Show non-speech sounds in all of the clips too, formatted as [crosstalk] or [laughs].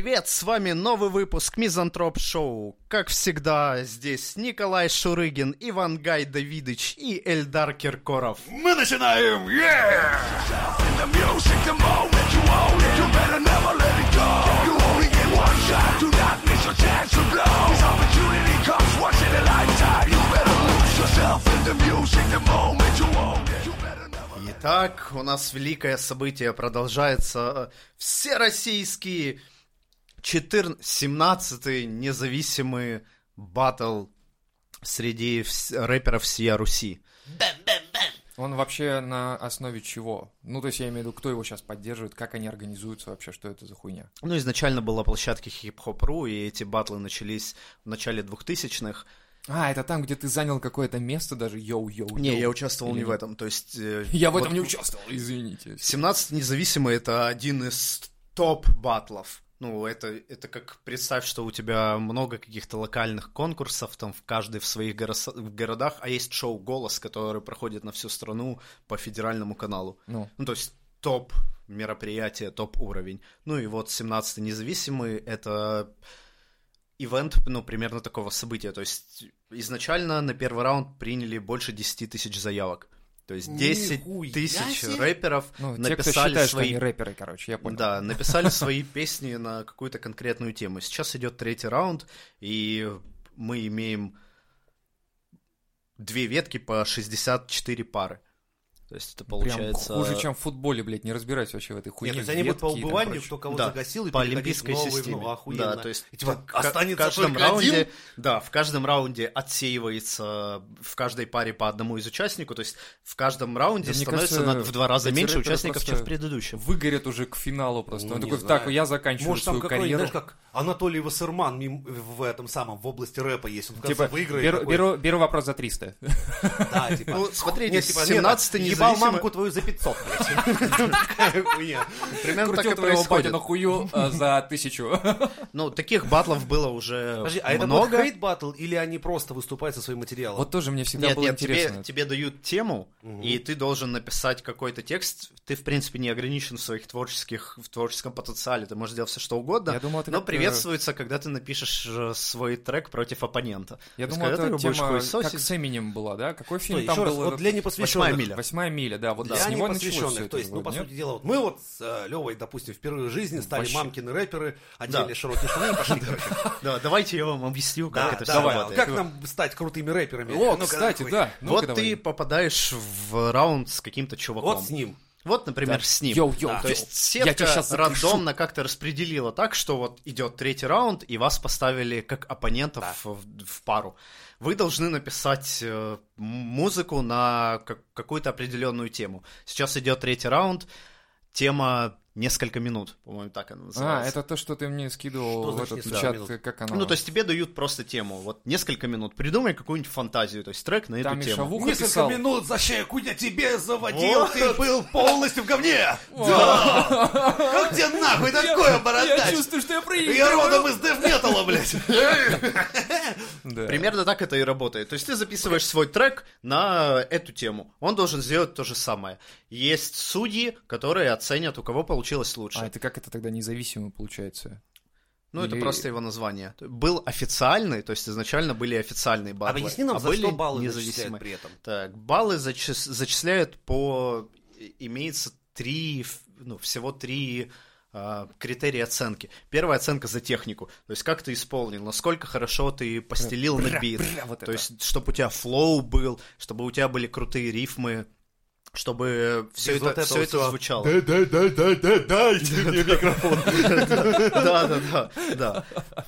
привет! С вами новый выпуск Мизантроп Шоу. Как всегда, здесь Николай Шурыгин, Иван Гай Давидыч и Эльдар Киркоров. Мы начинаем! Итак, у нас великое событие продолжается. Всероссийский 14, 17-й независимый батл среди рэперов всея Руси. Он вообще на основе чего? Ну, то есть я имею в виду, кто его сейчас поддерживает, как они организуются вообще, что это за хуйня? Ну, изначально была площадка хип-хоп.ру, и эти батлы начались в начале 2000-х. А, это там, где ты занял какое-то место даже, йоу-йоу. Не, я участвовал не в этом, то есть... э, [laughs] Я в вот этом не участвовал, извините. 17 независимый это один из топ-батлов. Ну, это, это как представь, что у тебя много каких-то локальных конкурсов, там в каждой в своих горос- в городах, а есть шоу «Голос», который проходит на всю страну по федеральному каналу. Ну, Ну, то есть топ мероприятие, топ уровень. Ну и вот 17 независимый это ивент, ну, примерно такого события. То есть изначально на первый раунд приняли больше 10 тысяч заявок. То есть 10 Нихуя тысяч себе! рэперов ну те, кто написали считает, свои... что они рэперы, короче, я понял. Да, написали [laughs] свои песни на какую-то конкретную тему. Сейчас идет третий раунд, и мы имеем две ветки по 64 пары. То есть это получается... Прям хуже, чем в футболе, блядь, не разбираюсь вообще в этой хуйне. Нет, то есть они будут по там убыванию, кто кого Да, загасил, и по олимпийской новый, системе. Ну, охуенно. Да, то есть И типа, в останется в каждом только раунде, один? да, в каждом раунде отсеивается в каждой паре по одному из участников, то есть в каждом раунде Да, становится кажется, на- в два раза меньше участников, чем в предыдущем. Выгорят уже к финалу просто. Ну, Он такой, знаю. так, я заканчиваю Может, там свою какой, карьеру. знаешь, как Анатолий Вассерман в этом самом, в области рэпа есть. Он Типа, выиграет. беру, такой, беру, беру вопрос за 300. Да, типа. Ну, смотрите, типа, 17 нет, ебал независимо- мамку твою за 500, блядь. [laughs] Примерно так Крутил и происходит. на хую за тысячу. Ну, таких батлов было уже Подожди, а это будет много. хейт батл или они просто выступают со своим материалом? Вот тоже мне всегда было интересно. тебе дают тему, и ты должен написать какой-то текст. Ты, в принципе, не ограничен в своих творческих, в творческом потенциале. Ты можешь делать все, что угодно. Я думал, это но э, приветствуется, когда ты напишешь э, свой трек против оппонента. Я ты это тема, как с Эминем была, да? Какой фильм там был? вот для непосвященных. «Восьмая миля». Восьмая миля, да. Вот Для с него это То есть, ну, по вроде, сути нет? дела, вот мы вот с э, Левой, допустим, впервые в жизни стали Вообще. мамкины рэперы, одели Да. широкие штаны и пошли. [laughs] Да, давайте я вам объясню, как Да, это да, все да. работает. Как нам стать крутыми рэперами? О, кстати, да. Вот ты попадаешь в раунд с каким-то чуваком. Вот с ним. Вот, например, Да. с ним. Йоу, йоу, Да. То есть сетка запишу. рандомно как-то распределила так, что вот идет третий раунд, и вас поставили как оппонентов в, в пару. Вы должны написать э, музыку на как- какую-то определенную тему. Сейчас идет третий раунд. Тема несколько минут, по-моему, так она А, называется. это то, что ты мне скидывал Что в значит этот чат, минут? как оно? Ну, то есть тебе дают просто тему. Вот несколько минут. Придумай какую-нибудь фантазию, то есть трек на Там эту тему. шавуха Несколько писал. минут за щеку я тебе заводил, Вот. ты был полностью в говне. Да. Как тебе нахуй такое, Я бородач? чувствую, что я Я проигрываю. родом из дэв-металла, блядь. [laughs] Да. Примерно так это и работает. То есть ты записываешь свой трек на эту тему. Он должен сделать то же самое. Есть судьи, которые оценят, у кого получилось лучше. А это как это тогда независимо получается? ну, это или- просто его название. Был официальный, то есть изначально были официальные баллы. Объясни нам, а за были что баллы независимые. при этом. Так, баллы зачис- зачисляют по... Имеется три, ну, всего три а, критерии оценки. Первая оценка за технику. То есть как ты исполнил, насколько хорошо ты постелил на Бра, бит. бра, вот То это. есть, чтобы у тебя флоу был, чтобы у тебя были крутые рифмы, чтобы все Без это, вот все это звучало. Да, да, да, да, да, дайте мне микрофон. Да, да, да, да.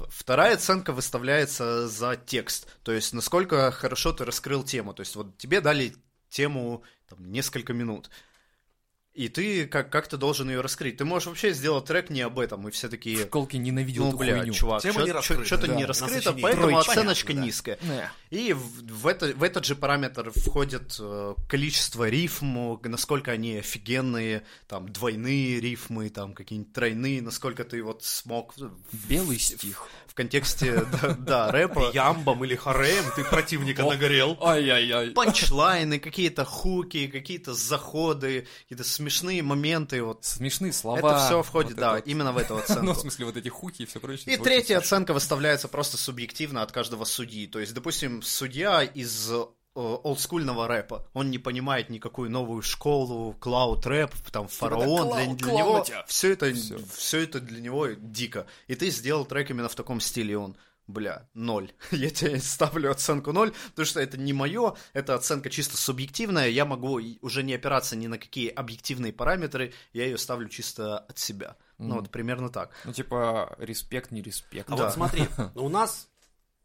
Вторая оценка выставляется за текст. То есть, насколько хорошо ты раскрыл тему. То есть, вот тебе дали тему там, несколько минут. И ты как- как-то должен ее раскрыть. Ты можешь вообще сделать трек не об этом, и все В такие... школке ненавидел Ну, эту бля, хуйню. чувак, Тема не раскрыта, что-то да, не раскрыто, поэтому Троечка, оценочка понятно, да. низкая. Не. И в, в это, в этот же параметр входит э, количество рифм, насколько они офигенные, там, двойные рифмы, там, какие-нибудь тройные, насколько ты вот смог в, Белый стих. в контексте, [laughs] да, да, рэпа, Ямбом или Хареем ты противника нагорел. Ай-яй-яй. панчлайны, какие-то хуки, какие-то заходы, какие-то смешные моменты, вот Смешные слова. это все входит, вот да, это именно в эту [laughs] Ну, оценку. в смысле, вот эти хуки и все прочее. И третья оценка выставляется просто субъективно от каждого судьи. То есть, допустим, судья из э, олдскульного рэпа, он не понимает никакую новую школу, клауд рэп, там фараон, клау- для, для него все это, Всё. все это для него дико. И ты сделал трек именно в таком стиле, он Бля, ноль. [laughs] Я тебе ставлю оценку ноль, потому что это не мое, это оценка чисто субъективная, я могу уже не опираться ни на какие объективные параметры, я ее ставлю чисто от себя. Ну вот примерно так. Ну, типа, респект, не респект. А Да. вот смотри, [laughs] у нас,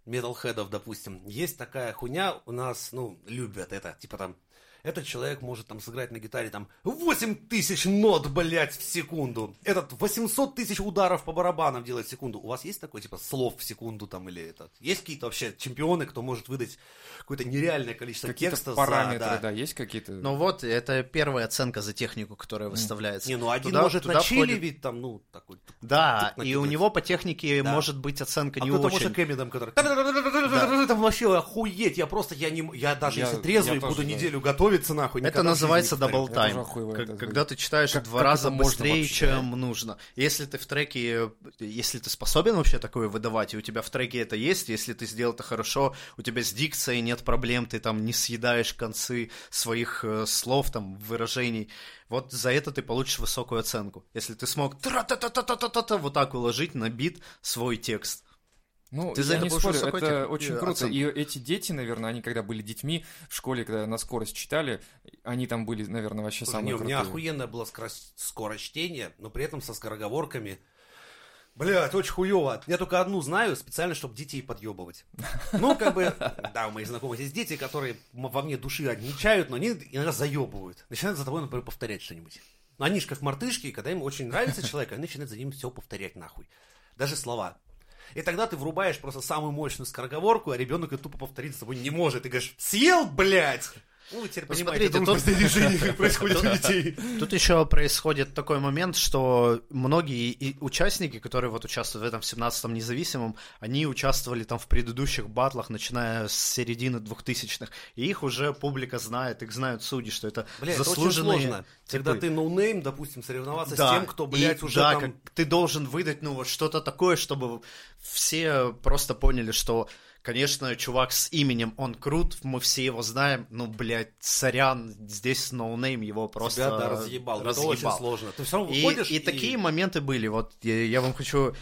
металлхедов, допустим, есть такая хуйня, у нас, ну, любят это, типа там, этот человек может там сыграть на гитаре там 8 тысяч нот, блядь, в секунду. Этот 800 тысяч ударов по барабанам делает в секунду. У вас есть такой, типа, слов в секунду там или этот? Есть какие-то вообще чемпионы, кто может выдать какое-то нереальное количество Какие-то текста за- параметры, да. да, есть какие-то? Ну вот, это первая оценка за технику, которая выставляется. Не, ну один Туда- может туда на chill е входит- ведь там, ну, такой. Да, и у него по технике Да. может быть оценка А не кто-то очень. может Эминем, который... Там вообще охуеть, я просто, я не... Я даже Я- если трезвый я тоже, буду да. неделю готовиться, нахуй, Это называется double time, когда ты читаешь Как- два как раза быстрее, вообще? чем нужно. Если ты в треке, если ты способен вообще такое выдавать, и у тебя в треке это есть, если ты сделал это хорошо, у тебя с дикцией нет проблем, ты там не съедаешь концы своих э, слов, там, выражений, вот за это ты получишь высокую оценку. Если ты смог вот так уложить на бит свой текст. Ну, Ты за я это не спорю, высокой это тем- очень э, круто. оценку. И эти дети, наверное, они когда были детьми в школе, когда на скорость читали, они там были, наверное, вообще Слушай, не, самые у меня крутые. охуенная была скорость, скорочтение, но при этом со скороговорками. Блядь, очень хуево. Я только одну знаю, специально, чтобы детей подъебывать. [laughs] Ну, как бы, да, у моих знакомых есть дети, которые во мне души отмечают, но они иногда заебывают. Начинают за тобой, например, повторять что-нибудь. Но они же как мартышки, когда им очень нравится [laughs] человек, они начинают за ним все повторять нахуй. Даже слова. И тогда ты врубаешь просто самую мощную скороговорку, а ребенок это тупо повторить за тобой не может. Ты говоришь, съел, блядь! Ну, вы теперь понимаете, смотрите, тут- [laughs] происходит у детей. Тут еще происходит такой момент, что многие участники, которые вот участвуют в этом 17-м независимом, они участвовали там в предыдущих батлах, начиная с середины 2000-х, и их уже публика знает, их знают судьи, что это Бля, это очень заслуженные сложно. типы. Когда ты noname, допустим, соревноваться Да, с тем, кто, блядь, и уже да, там... как ты должен выдать, ну, вот что-то такое, чтобы все просто поняли, что, конечно, чувак с именем, он крут, мы все его знаем, ну, блядь, сорян, здесь noname его просто Тебя, да, разъебал. Это очень разъебал. сложно. Ты все равно И, выходишь и такие моменты были. Вот я, я вам хочу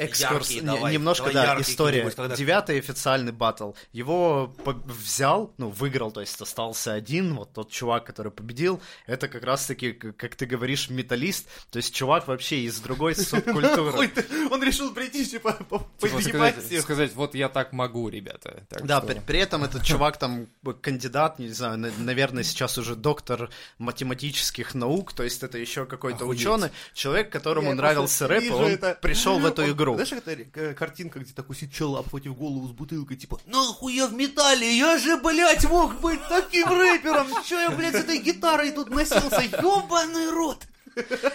экскурс, Яркие, не- давай, немножко, давай да, история. когда- Девятый официальный батл. Его по- взял, ну, выиграл, то есть остался один, вот тот чувак, который победил. Это как раз-таки, как ты говоришь, металлист. То есть чувак вообще из другой [laughs] субкультуры. Он решил прийти, типа, по- Типа поебать сказать, вот я так могу, ребята. Да, при, этом этот чувак там кандидат, не знаю, на- наверное, сейчас уже доктор математических наук, то есть это еще какой-то ученый, человек, которому нравился рэп, он пришел в эту [laughs] Он- игру. Знаешь, это э, картинка, где такой сидит чел, обхватив голову с бутылкой, типа, нахуй я в металле, я же, блядь, мог быть таким рэпером, че я, блядь, с этой гитарой тут носился, ебаный рот.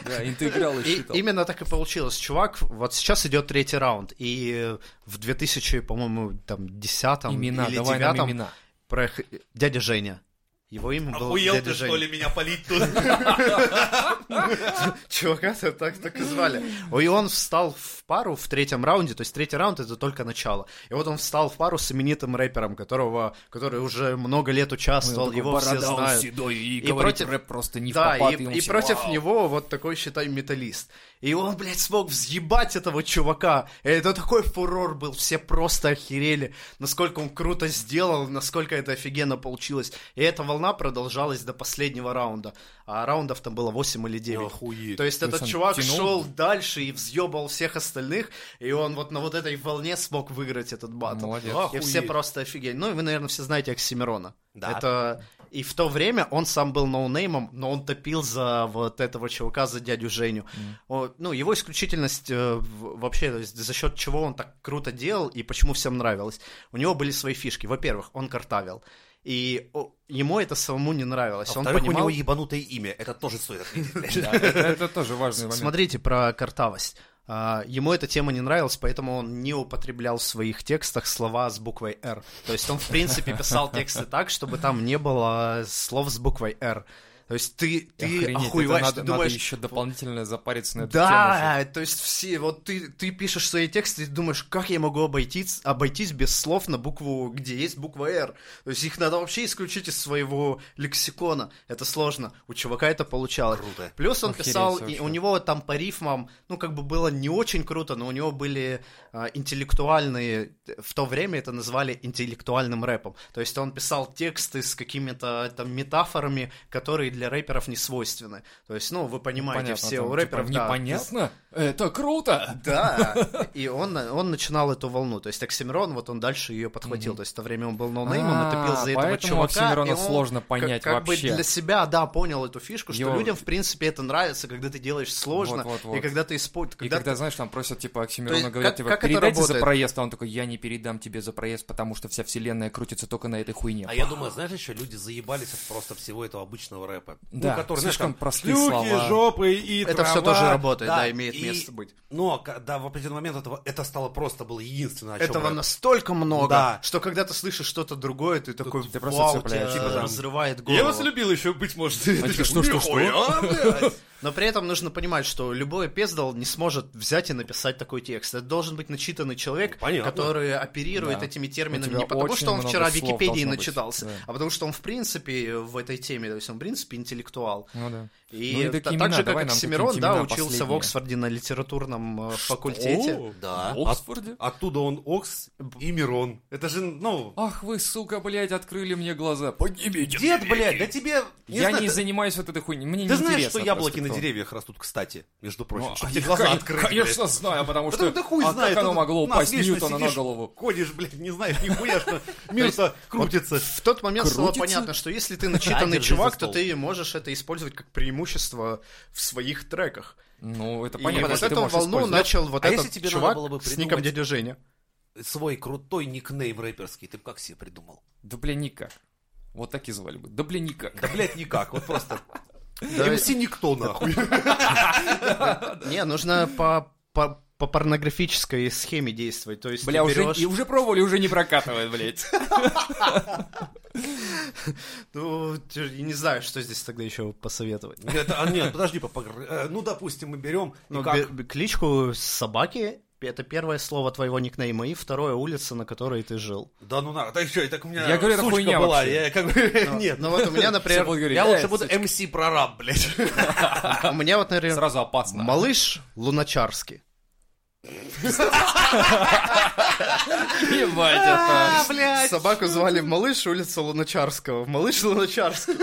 Да, интеграл и именно так и получилось. Чувак, вот сейчас идет третий раунд, и в 2000, по-моему, там, десятом Имена, или давай нам девятом имена. проех- дядя Женя. Его имя было Охуел дядя ты, Женя. что ли, меня полить тут? [laughs] Чувака так, так и звали. И он встал в пару в третьем раунде, то есть третий раунд это только начало. И вот он встал в пару с именитым рэпером, которого, который уже много лет участвовал, его все знают. седой, и, И говорит против- рэп просто не в Да, попад, и, и против него вот такой, считай, металлист. И он, блядь, смог взъебать этого чувака. И это такой фурор был, все просто охерели, насколько он круто сделал, насколько это офигенно получилось. И эта волна продолжалась до последнего раунда. А раундов там было 8 или 9. Охуеть. То есть То этот он чувак тянул? шел дальше и взъебал всех остальных, и он вот на вот этой волне смог выиграть этот батл. Молодец. И Охуеть. все просто офигели. Ну, и вы, наверное, все знаете Оксимирона. Да. Это... И в то время он сам был ноунеймом, но он топил за вот этого чувака, за дядю Женю. О, ну, его исключительность э, вообще, то есть за счет чего он так круто делал и почему всем нравилось. У него были свои фишки. Во-первых, он картавил. И о, ему это самому не нравилось. А он понимал... у него ебанутое имя, это тоже стоит отметить. [laughs] это тоже важный момент. Смотрите про картавость. А, Ему эта тема не нравилась, поэтому он не употреблял в своих текстах слова с буквой «Р». То есть он, в принципе, писал тексты так, чтобы там не было слов с буквой «Р». То есть ты, ты Охренеть, охуеваешь, надо, ты думаешь... надо еще дополнительно запариться на эту тему. Да, то есть все, вот ты, ты пишешь свои тексты, и ты думаешь, как я могу обойтись, обойтись без слов на букву, где есть буква «Р». То есть их надо вообще исключить из своего лексикона. Это сложно. У чувака это получалось. Круто. Плюс он Охереть писал, вообще. и у него там по рифмам, ну, как бы было не очень круто, но у него были интеллектуальные, в то время это назвали интеллектуальным рэпом. То есть он писал тексты с какими-то там метафорами, которые для рэперов не свойственны. То есть, ну, вы понимаете, Понятно, все там, у типа, рэперов, да, Непонятно? Это круто! да, и он, он начинал эту волну. То есть Оксимирон, вот он дальше ее подхватил. То есть в то время он был ноунеймом, А, это пил за этого чувака. Оксимирона и он сложно как- понять как, бы вообще. для себя, да, понял эту фишку, что Его- людям, в принципе, это нравится, когда ты делаешь сложно, Вот-вот-вот. и когда ты используешь... И когда, знаешь, там просят, типа, Оксимирона, говорят, как- типа, как это передайте за работает? проезд, а он такой, я не передам тебе за проезд, потому что вся вселенная крутится только на этой хуйне. А я думаю, знаешь, еще люди заебались от просто всего этого обычного рэпа. Да, ну, который, знаешь, слишком там, простые шлюхи, слова. жопы и Это трава. все тоже работает, да, имеет и- место быть. Но когда в определенный момент этого, это стало просто было единственное, о чем Этого рэп. настолько много, Да. что когда ты слышишь что-то другое, ты такой, ты просто вау, тебя да. разрывает голову. любил еще, быть может. А типа, что, что, что? Но при этом нужно понимать, что любой пездал не сможет взять и написать такой текст. Это должен быть начитанный человек, Понятно. который оперирует Да. этими терминами не потому, что он вчера в Википедии быть, начитался, да. а потому что он в принципе в этой теме, то есть он в принципе интеллектуал. Ну да. И, Ну и так имена, же, как Оксимирон, да, учился в последние. Оксфорде на литературном э, факультете. Да. В Оксфорде? От- оттуда он Окс и Мирон. Это же, ну... Ах вы, сука, блядь, открыли мне глаза. Поднимите. Дед, блядь, да тебе... Я знаю, не ты- занимаюсь вот этой хуйней. Мне Ты не знаешь, что яблоки на. Деревьях растут, кстати, между прочим, Ну, чтобы а тебе я, глаза открыть, Конечно блядь. знаю, потому что... да хуй а знает. как оно могло упасть Ньютона на голову? Ходишь, блядь, не знаешь нихуя, что [laughs] мир-то крутится. В тот момент стало понятно, что если ты начитанный чувак, то ты можешь это использовать как преимущество в своих треках. Ну, это И понятно, вот что ты эту волну начал вот А этот если тебе надо чувак было бы с ником придумать- дядя Женя. Свой крутой никнейм рэперский, ты бы как себе придумал? Да, бля, никак. Вот так и звали бы. Да, бля, никак. Да, блядь, никак, вот просто... [laughs] Да, МС никто, нахуй. [laughs] Не, нужно по, по, по порнографической схеме действовать. То есть Бля, ты уже, берешь- и уже пробовали, уже не прокатывает, блядь. [laughs] Ну, я не знаю, что здесь тогда еще посоветовать. А нет, подожди, э, ну, допустим, мы берем... Ну, кличку собаки это первое слово твоего никнейма, и второе улица, на которой ты жил. Да ну на, так что, и так у меня Я говорю, это сучка хуйня была, вообще. я как бы, [laughs] нет. Ну вот у меня, например, Я «Э, лучше буду сучка». МС прораб, блядь. [laughs] у меня вот, например, Сразу опасно. малыш Луначарский. Ебать, это... блядь. Собаку звали [laughs] Малыш, улица Луначарского. Малыш Луначарский.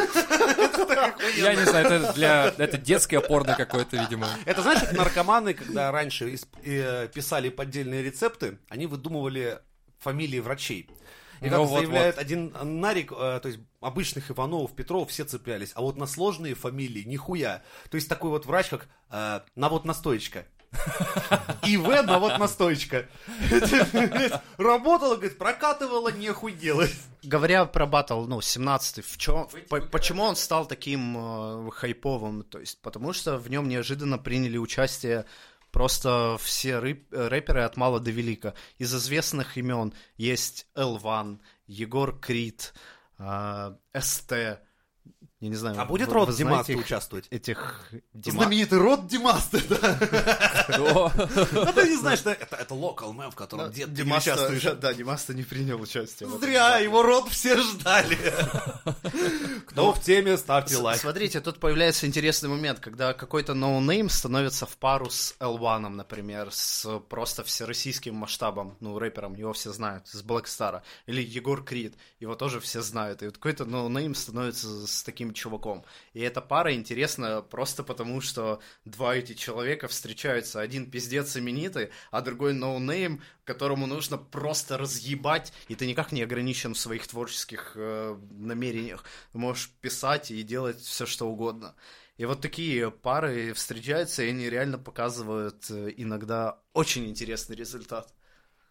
Я не знаю, это для... Это детское порно какое-то, видимо. Это знаешь, как наркоманы, когда раньше э, писали поддельные рецепты, они выдумывали фамилии врачей. И как Ну вот, заявляет один Нарик, э, то есть обычных Ивановов, Петров все цеплялись, а вот на сложные фамилии нихуя. То есть такой вот врач, как э, навод настоечка. ИВ навод настоечка. Работала, говорит, прокатывала, нехуй делать. Говоря про батл, ну, 17-й, в чём, по- почему он стал таким э, хайповым? То есть, потому что в нем неожиданно приняли участие просто все рэперы от мала до велика. Из известных имен есть L'One, Егор Крид, э, СТ. Я не знаю. А будет вы- род вы Димаста знаете их- участвовать? Этих Дима- Знаменитый род Димаста, да. Кто? А [laughs] ты не знаешь, это, это local мем, в котором дед Димаста, участвуешь. да, да, Димаста не принял участие. Зря, его род все ждали. [laughs] Кто в теме, ставьте лайк. Смотрите, тут появляется интересный момент, когда какой-то ноунейм становится в пару с L'One, например, с просто всероссийским масштабом, ну, рэпером, его все знают, с Блэкстара. Или Егор Крид, его тоже все знают. И вот какой-то ноунейм становится с таким чуваком. И эта пара интересна просто потому, что два эти человека встречаются. Один пиздец именитый, а другой ноунейм, которому нужно просто разъебать, и ты никак не ограничен в своих творческих э, намерениях. Можешь писать и делать все, что угодно. И вот такие пары встречаются, и они реально показывают э, иногда очень интересный результат.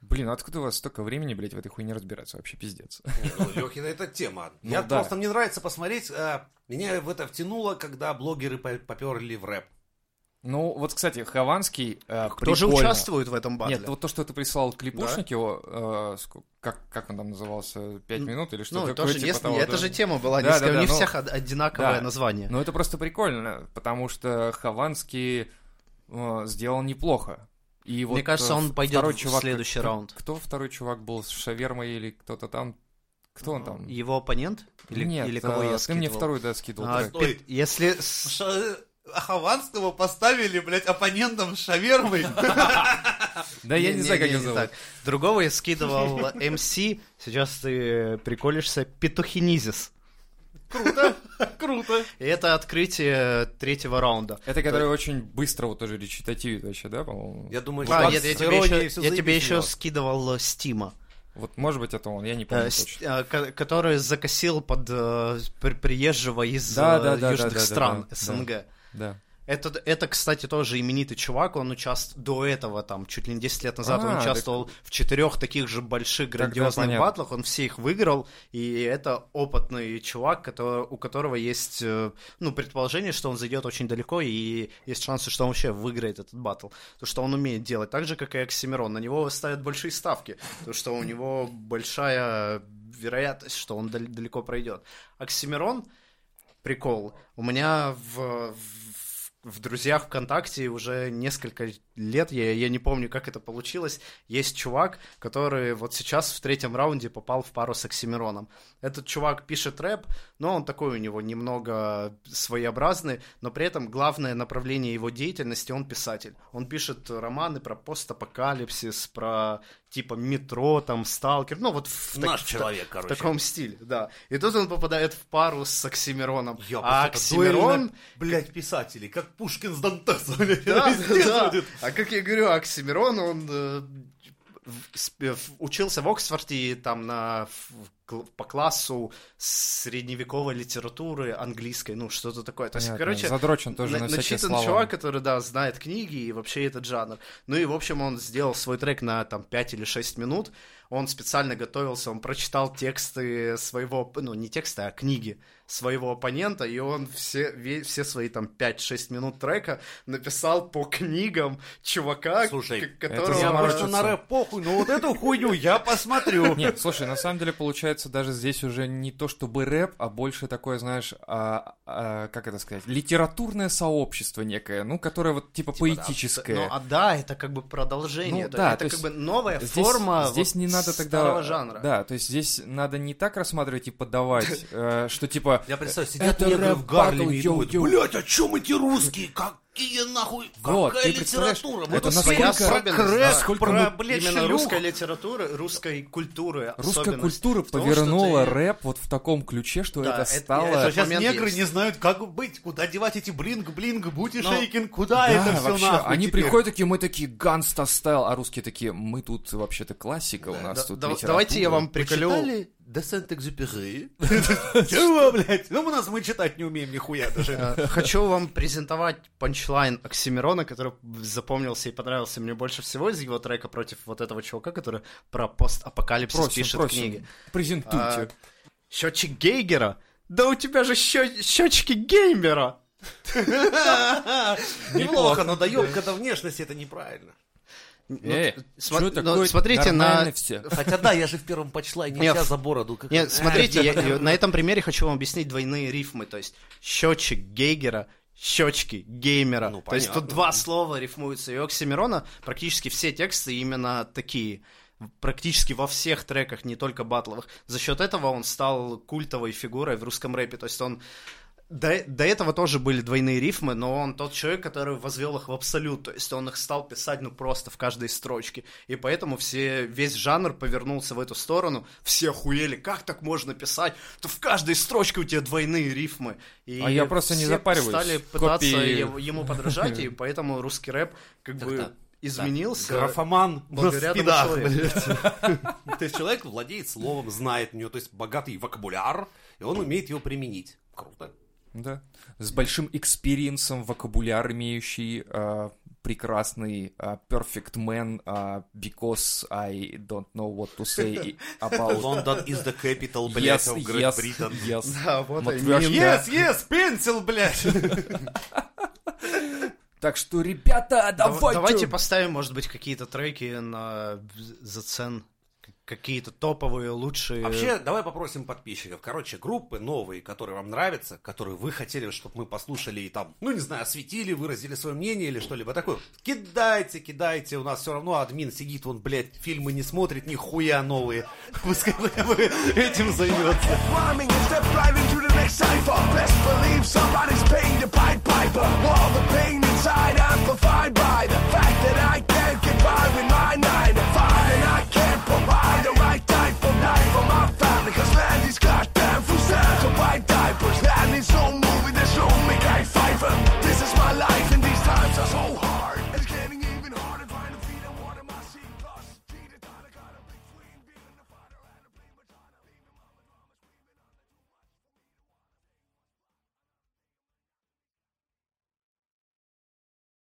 Блин, а откуда у вас столько времени, блядь, в этой хуйне разбираться? Вообще пиздец. Ну, Лёхина, это тема. Ну Я да. просто, мне нравится посмотреть, э, меня в это втянуло, когда блогеры по- поперли в рэп. Ну, вот, кстати, Хованский э, Кто же участвует в этом батле? Нет, вот то, что ты прислал клипушник его, э, как, как он там назывался, «Пять минут» или что ну, такое? тоже типа несколько- того, это да. же тема была, Да, несколько- да, у да, них ну, всех од- одинаковое да. название. Ну, это просто прикольно, потому что Хованский э, сделал неплохо. И вот, Мне кажется, э, он пойдет второй в чувак, следующий кто- раунд. Кто второй чувак был с шавермой или кто-то там? Кто он там? Его оппонент? Или, Нет, или кого я э, ты мне скидывал? второй, да, скидывал. А. Стой. Если... А Хованского поставили, блядь, оппонентом с шавермой. [laughs] Да я не знаю, как его зовут. Другого я скидывал [laughs] МС. Сейчас ты приколишься. Петухинизис. Круто, круто. И это открытие третьего раунда. Это который очень быстро вот тоже речитативит вообще, да, по-моему? Я думаю, А, нет, я тебе еще, скидывал э, Стима, Вот, может быть, это он, я не помню э, с- точно. э, ко- который закосил под э, при- приезжего из Да, да, да, южных да, да, стран да, СНГ. Да. Это, это, кстати, тоже именитый чувак, он участвовал до этого, там, чуть ли не 10 лет назад, он А, участвовал в четырех таких же больших, Тогда грандиозных понятно. батлах, он все их выиграл, и это опытный чувак, который, у которого есть, э, ну, предположение, что он зайдет очень далеко, и есть шансы, что он вообще выиграет этот батл, потому что он умеет делать, так же, как и Оксимирон, на него ставят большие ставки, потому что у него большая вероятность, что он дал- далеко пройдет. Оксимирон, прикол. У меня в, в, в друзьях ВКонтакте уже несколько лет, я, я не помню, как это получилось, есть чувак, который вот сейчас в третьем раунде попал в пару с Оксимироном. Этот чувак пишет рэп, но он такой у него немного своеобразный, но при этом главное направление его деятельности, он писатель. Он пишет романы про постапокалипсис, про типа метро, там, сталкер, ну вот в, так- Наш в- человек, в короче. таком стиле, да. И тут он попадает в пару с Оксимироном. Ёпта, а Оксимирон... на, блядь, писателей, как Пушкин с Дантесом. Да, [laughs] да. А как я говорю, Оксимирон, он э, в- в- учился в Оксфорде там на, в- по классу средневековой литературы английской, ну, что-то такое. То есть, Понятно. короче, Задрочен тоже на- на, начитан слова. чувак, который, да, знает книги и вообще этот жанр. Ну и, в общем, он сделал свой трек на там 5 или 6 минут. Он специально готовился, он прочитал тексты своего, ну, не тексты, а книги своего оппонента, и он все, все свои там 5-6 минут трека написал по книгам чувака, Слушай, к- это которого... Я просто на рэп похуй, но вот эту хуйню я посмотрю. Нет, слушай, на самом деле получается даже здесь уже не то чтобы рэп, а больше такое, знаешь, а, а, как это сказать, литературное сообщество некое, ну, которое вот типа, Типа, да, поэтическое. Ну, а да, это как бы продолжение. Ну, это, да, это то как бы новая Здесь, форма здесь вот не надо тогда... старого жанра. Да, то есть здесь надо не так рассматривать и подавать, [laughs] э, что типа... Я представляю, сидят Это негры в Гарлеме и думают, блядь, о чем эти русские? Какие нахуй? Вот, Какая литература? Мы это тут насколько- про да. Сколько про, мы- блядь, Именно шлюх. русской литературы, русской культуры Русская культура том, повернула ты- рэп вот в таком ключе, что Да, это это- стало... это Что сейчас негры есть. не знают, как быть, куда девать эти блинг-блинг, бути Но- шейкин, куда Да, это все вообще, нахуй они теперь? приходят такие, мы такие ганста стайл, а русские такие, мы тут вообще-то классика, у нас Да- тут да- литература». Давайте я вам приколю... Почитали де Сент-Экзюпери? [laughs] Чего, блядь? Ну, у нас мы читать не умеем нихуя даже. Э, Хочу вам презентовать панчлайн Оксимирона, который запомнился и понравился мне больше всего из его трека против вот этого чувака, который про постапокалипсис пишет книги. презентуйте. А, Счетчик Гейгера? Да у тебя же счетчики геймера! [laughs] Неплохо, но доебка-то внешности это неправильно. Ну, Э, чё ну, такое смотрите нормально на... все. [laughs] Хотя да, я же в первом почлайне Нет, тебя за бороду. как- Нет, смотрите, я- [laughs] я- на этом примере хочу вам объяснить двойные рифмы. То есть счетчик Гейгера, щечки геймера. Ну, То есть тут два слова рифмуются. И у Оксимирона практически все тексты именно такие. Практически во всех треках, не только батловых. За счет этого он стал культовой фигурой в русском рэпе. То есть он до, до этого тоже были двойные рифмы, но он тот человек, который возвел их в абсолют, то есть он их стал писать, ну, просто в каждой строчке, и поэтому все, весь жанр повернулся в эту сторону, все охуели, как так можно писать, то в каждой строчке у тебя двойные рифмы, и А я просто не все запариваюсь. стали пытаться Копии. ему подражать, и поэтому русский рэп как бы изменился. Графоман на благодаря спидах, блядь. [laughs] То есть человек владеет словом, знает у него, то есть богатый вокабуляр, и он умеет его применить. Круто. Да. С большим experience ом, вокабуляр имеющий, э, прекрасный э, perfect man, э, because I don't know what to say [laughs] about... London is the capital, блядь, Yes, of Great yes, Britain. yes. [laughs] Да, вот ваш- Yes, yes, pencil, блядь. [laughs] Так что, ребята, давайте... Давайте поставим, может быть, какие-то треки на зацен какие-то топовые, лучшие... Вообще, давай попросим подписчиков. Короче, группы новые, которые вам нравятся, которые вы хотели, чтобы мы послушали и там, ну, не знаю, осветили, выразили свое мнение или что-либо такое. Кидайте, кидайте. У нас все равно админ сидит, он, блядь, фильмы не смотрит, нихуя новые. [laughs] Пускай этим займется.